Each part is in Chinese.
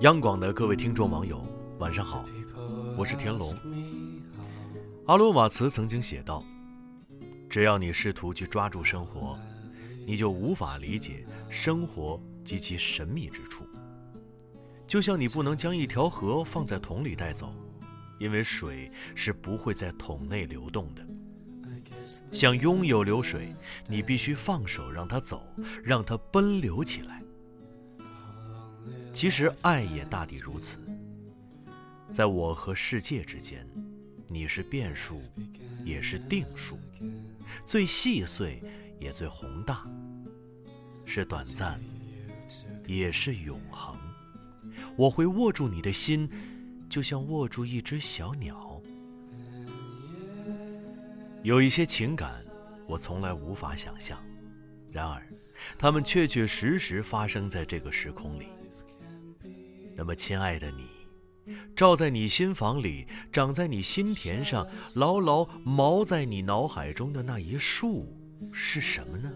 央广的各位听众网友，晚上好，我是田龙。阿罗瓦茨曾经写道：“只要你试图去抓住生活，你就无法理解生活及其神秘之处。就像你不能将一条河放在桶里带走，因为水是不会在桶内流动的。想拥有流水，你必须放手让它走，让它奔流起来。其实爱也大抵如此，在我和世界之间。”你是变数，也是定数，最细碎也最宏大，是短暂，也是永恒。我会握住你的心，就像握住一只小鸟。有一些情感，我从来无法想象，然而，它们确确实实发生在这个时空里。那么，亲爱的你。照在你心房里，长在你心田上，牢牢锚在你脑海中的那一树是什么呢？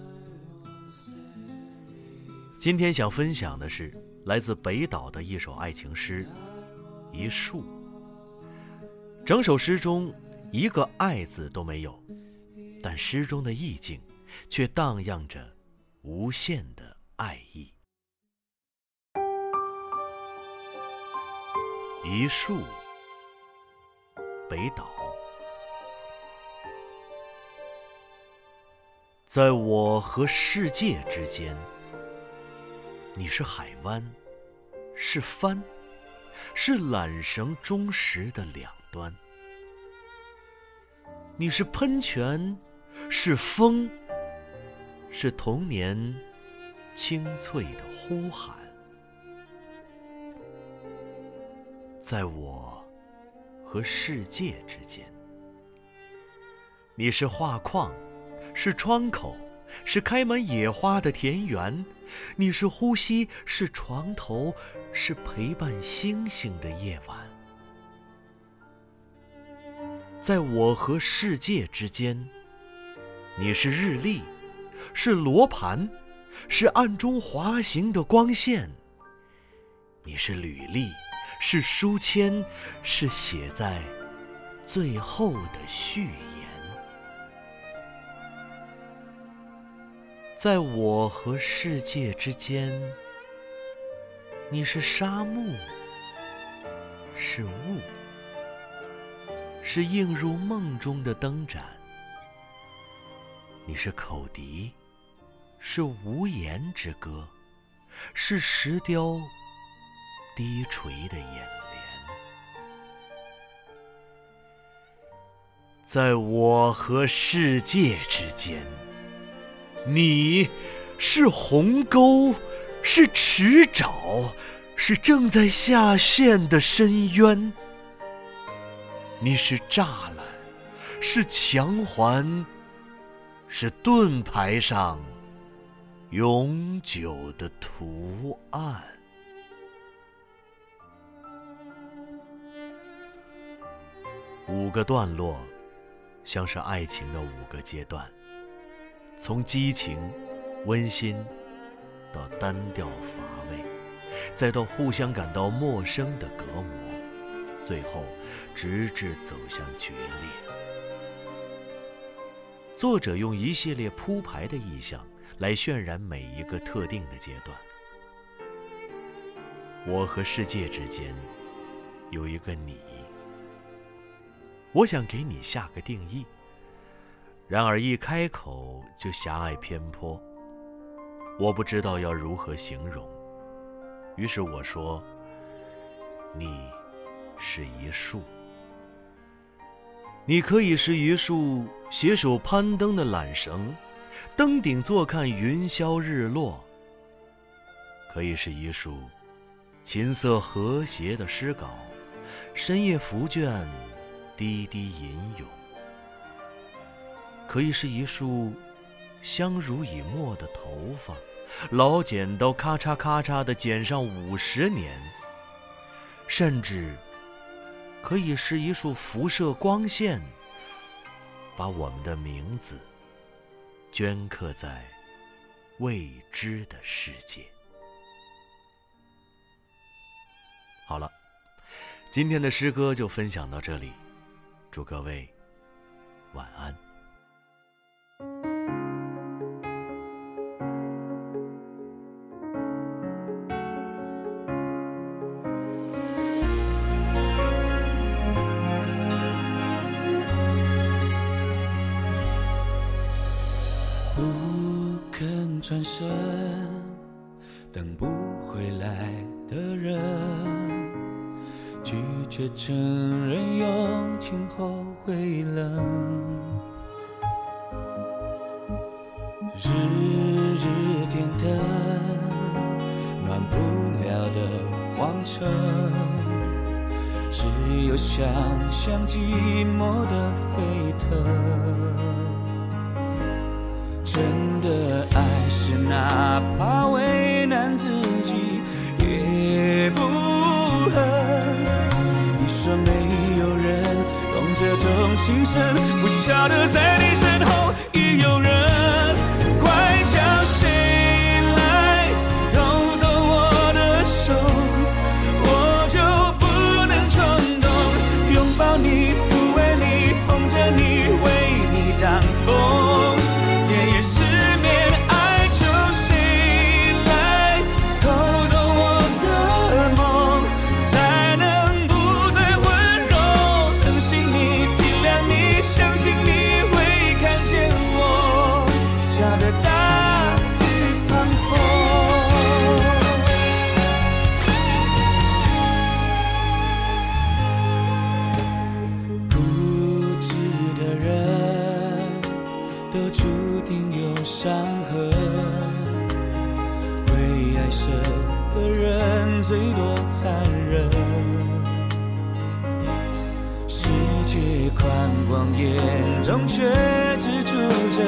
今天想分享的是来自北岛的一首爱情诗《一树》。整首诗中一个“爱”字都没有，但诗中的意境却荡漾着无限的爱意。一树，北岛。在我和世界之间，你是海湾，是帆，是缆绳忠实的两端。你是喷泉，是风，是童年清脆的呼喊。在我和世界之间，你是画框，是窗口，是开满野花的田园；你是呼吸，是床头，是陪伴星星的夜晚。在我和世界之间，你是日历，是罗盘，是暗中滑行的光线；你是履历。是书签，是写在最后的序言。在我和世界之间，你是沙漠，是雾，是映入梦中的灯盏。你是口笛，是无言之歌，是石雕。低垂的眼帘，在我和世界之间，你是鸿沟，是池沼，是正在下陷的深渊。你是栅栏，是墙环，是盾牌上永久的图案。五个段落，像是爱情的五个阶段，从激情、温馨，到单调乏味，再到互相感到陌生的隔膜，最后直至走向决裂。作者用一系列铺排的意象来渲染每一个特定的阶段。我和世界之间有一个你。我想给你下个定义，然而一开口就狭隘偏颇，我不知道要如何形容。于是我说：“你是一树，你可以是一束携手攀登的缆绳，登顶坐看云霄日落；可以是一束琴瑟和谐的诗稿，深夜伏卷。”滴滴吟咏，可以是一束相濡以沫的头发，老剪刀咔嚓咔嚓的剪上五十年；甚至可以是一束辐射光线，把我们的名字镌刻在未知的世界。好了，今天的诗歌就分享到这里，祝各位晚安。不肯转身，等不回来的人，拒绝承认用情后会冷。日日点灯，暖不了的荒城，只有想象寂寞的沸腾。真的爱是哪怕为难自己也情深，不晓得在都注定有伤痕。为爱舍的人最多残忍。世界宽广，眼中却只住着。